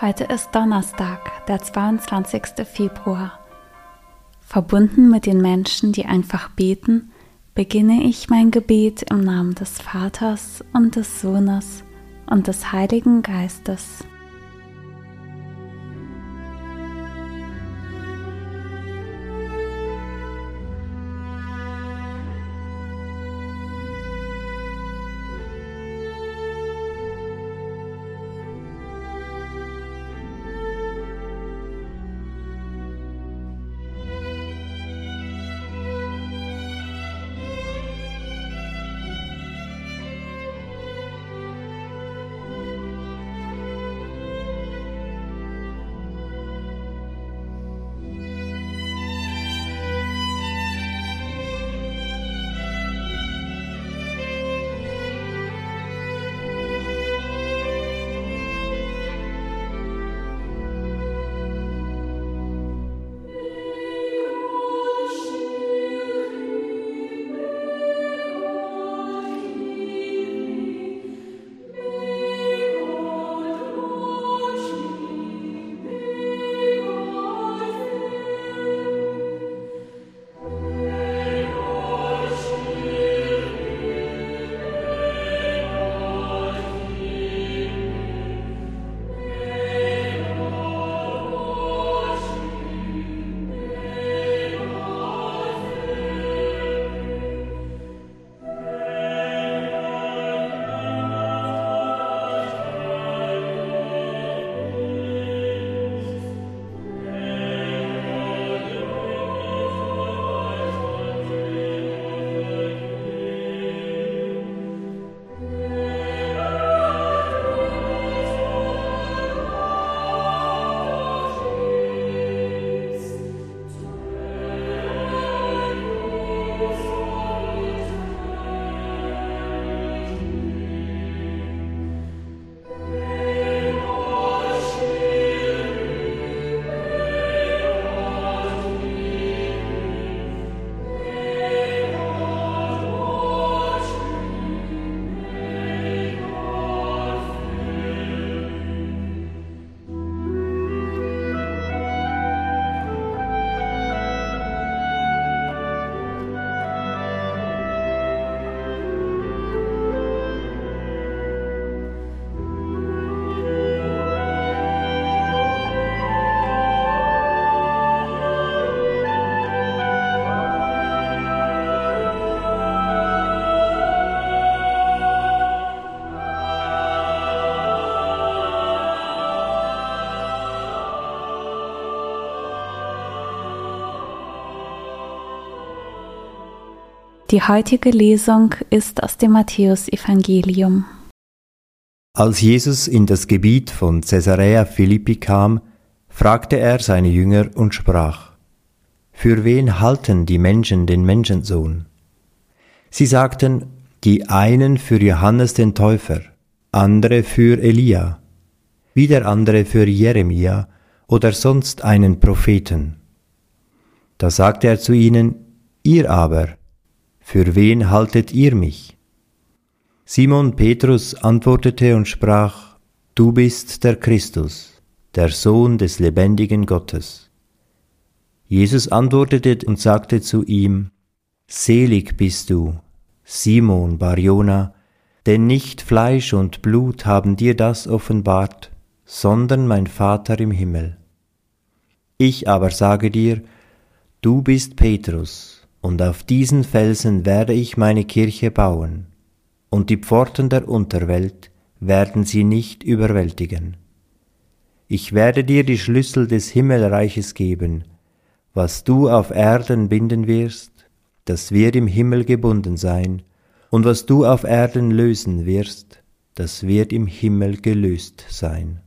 Heute ist Donnerstag, der 22. Februar. Verbunden mit den Menschen, die einfach beten, beginne ich mein Gebet im Namen des Vaters und des Sohnes und des Heiligen Geistes. Die heutige Lesung ist aus dem Matthäusevangelium. Als Jesus in das Gebiet von Caesarea Philippi kam, fragte er seine Jünger und sprach: Für wen halten die Menschen den Menschensohn? Sie sagten, die einen für Johannes den Täufer, andere für Elia, wieder andere für Jeremia oder sonst einen Propheten. Da sagte er zu ihnen, ihr aber, für wen haltet ihr mich? Simon Petrus antwortete und sprach, Du bist der Christus, der Sohn des lebendigen Gottes. Jesus antwortete und sagte zu ihm, Selig bist du, Simon Barjona, denn nicht Fleisch und Blut haben dir das offenbart, sondern mein Vater im Himmel. Ich aber sage dir, du bist Petrus, und auf diesen Felsen werde ich meine Kirche bauen, und die Pforten der Unterwelt werden sie nicht überwältigen. Ich werde dir die Schlüssel des Himmelreiches geben, was du auf Erden binden wirst, das wird im Himmel gebunden sein, und was du auf Erden lösen wirst, das wird im Himmel gelöst sein.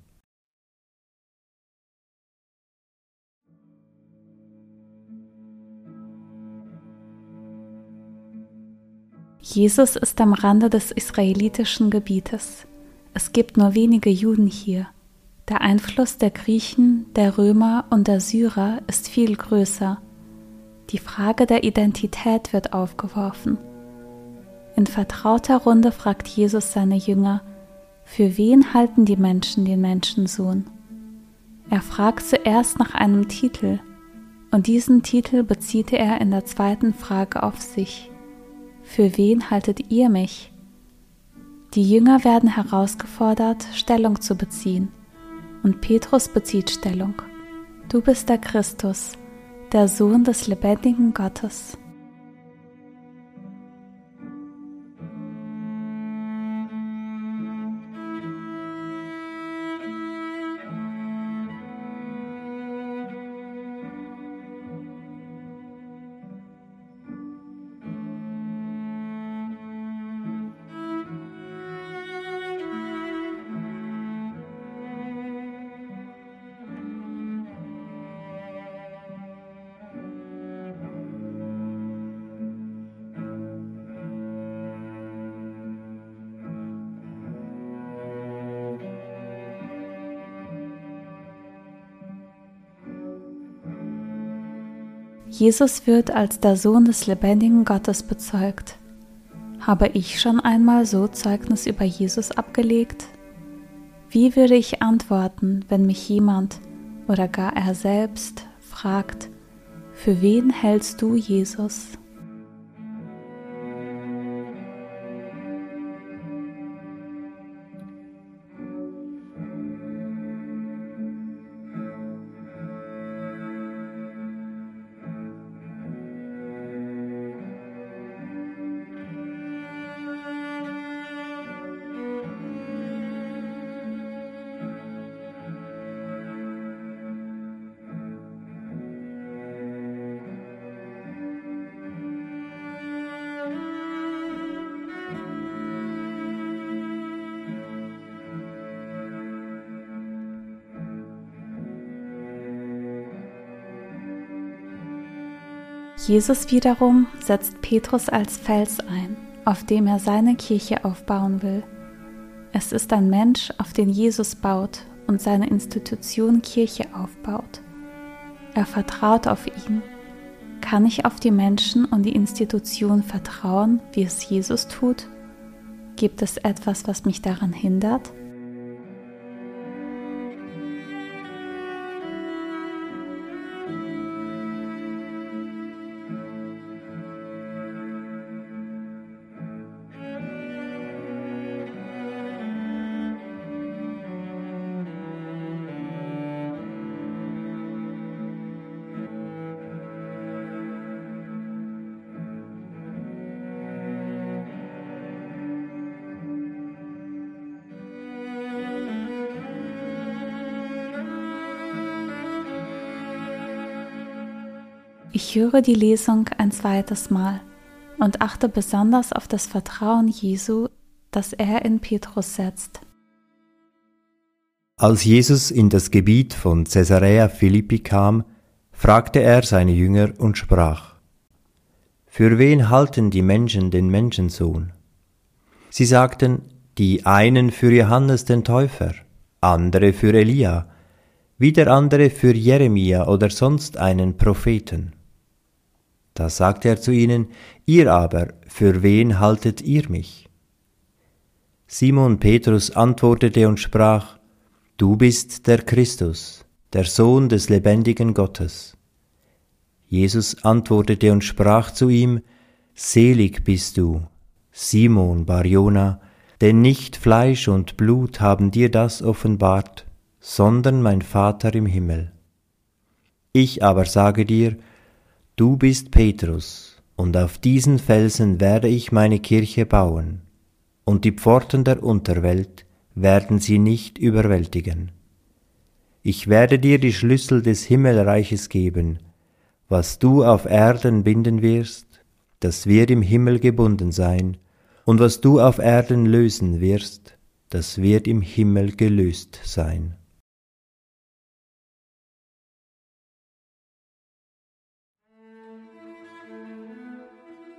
Jesus ist am Rande des israelitischen Gebietes. Es gibt nur wenige Juden hier. Der Einfluss der Griechen, der Römer und der Syrer ist viel größer. Die Frage der Identität wird aufgeworfen. In vertrauter Runde fragt Jesus seine Jünger, für wen halten die Menschen den Menschensohn? Er fragt zuerst nach einem Titel, und diesen Titel bezieht er in der zweiten Frage auf sich. Für wen haltet ihr mich? Die Jünger werden herausgefordert, Stellung zu beziehen, und Petrus bezieht Stellung. Du bist der Christus, der Sohn des lebendigen Gottes. Jesus wird als der Sohn des lebendigen Gottes bezeugt. Habe ich schon einmal so Zeugnis über Jesus abgelegt? Wie würde ich antworten, wenn mich jemand oder gar er selbst fragt, für wen hältst du Jesus? Jesus wiederum setzt Petrus als Fels ein, auf dem er seine Kirche aufbauen will. Es ist ein Mensch, auf den Jesus baut und seine Institution Kirche aufbaut. Er vertraut auf ihn. Kann ich auf die Menschen und die Institution vertrauen, wie es Jesus tut? Gibt es etwas, was mich daran hindert? Ich höre die Lesung ein zweites Mal und achte besonders auf das Vertrauen Jesu, das er in Petrus setzt. Als Jesus in das Gebiet von Caesarea Philippi kam, fragte er seine Jünger und sprach, Für wen halten die Menschen den Menschensohn? Sie sagten, die einen für Johannes den Täufer, andere für Elia, wieder andere für Jeremia oder sonst einen Propheten. Da sagte er zu ihnen, Ihr aber, für wen haltet ihr mich? Simon Petrus antwortete und sprach, Du bist der Christus, der Sohn des lebendigen Gottes. Jesus antwortete und sprach zu ihm, Selig bist du, Simon Barjona, denn nicht Fleisch und Blut haben dir das offenbart, sondern mein Vater im Himmel. Ich aber sage dir, Du bist Petrus, und auf diesen Felsen werde ich meine Kirche bauen, und die Pforten der Unterwelt werden sie nicht überwältigen. Ich werde dir die Schlüssel des Himmelreiches geben, was du auf Erden binden wirst, das wird im Himmel gebunden sein, und was du auf Erden lösen wirst, das wird im Himmel gelöst sein.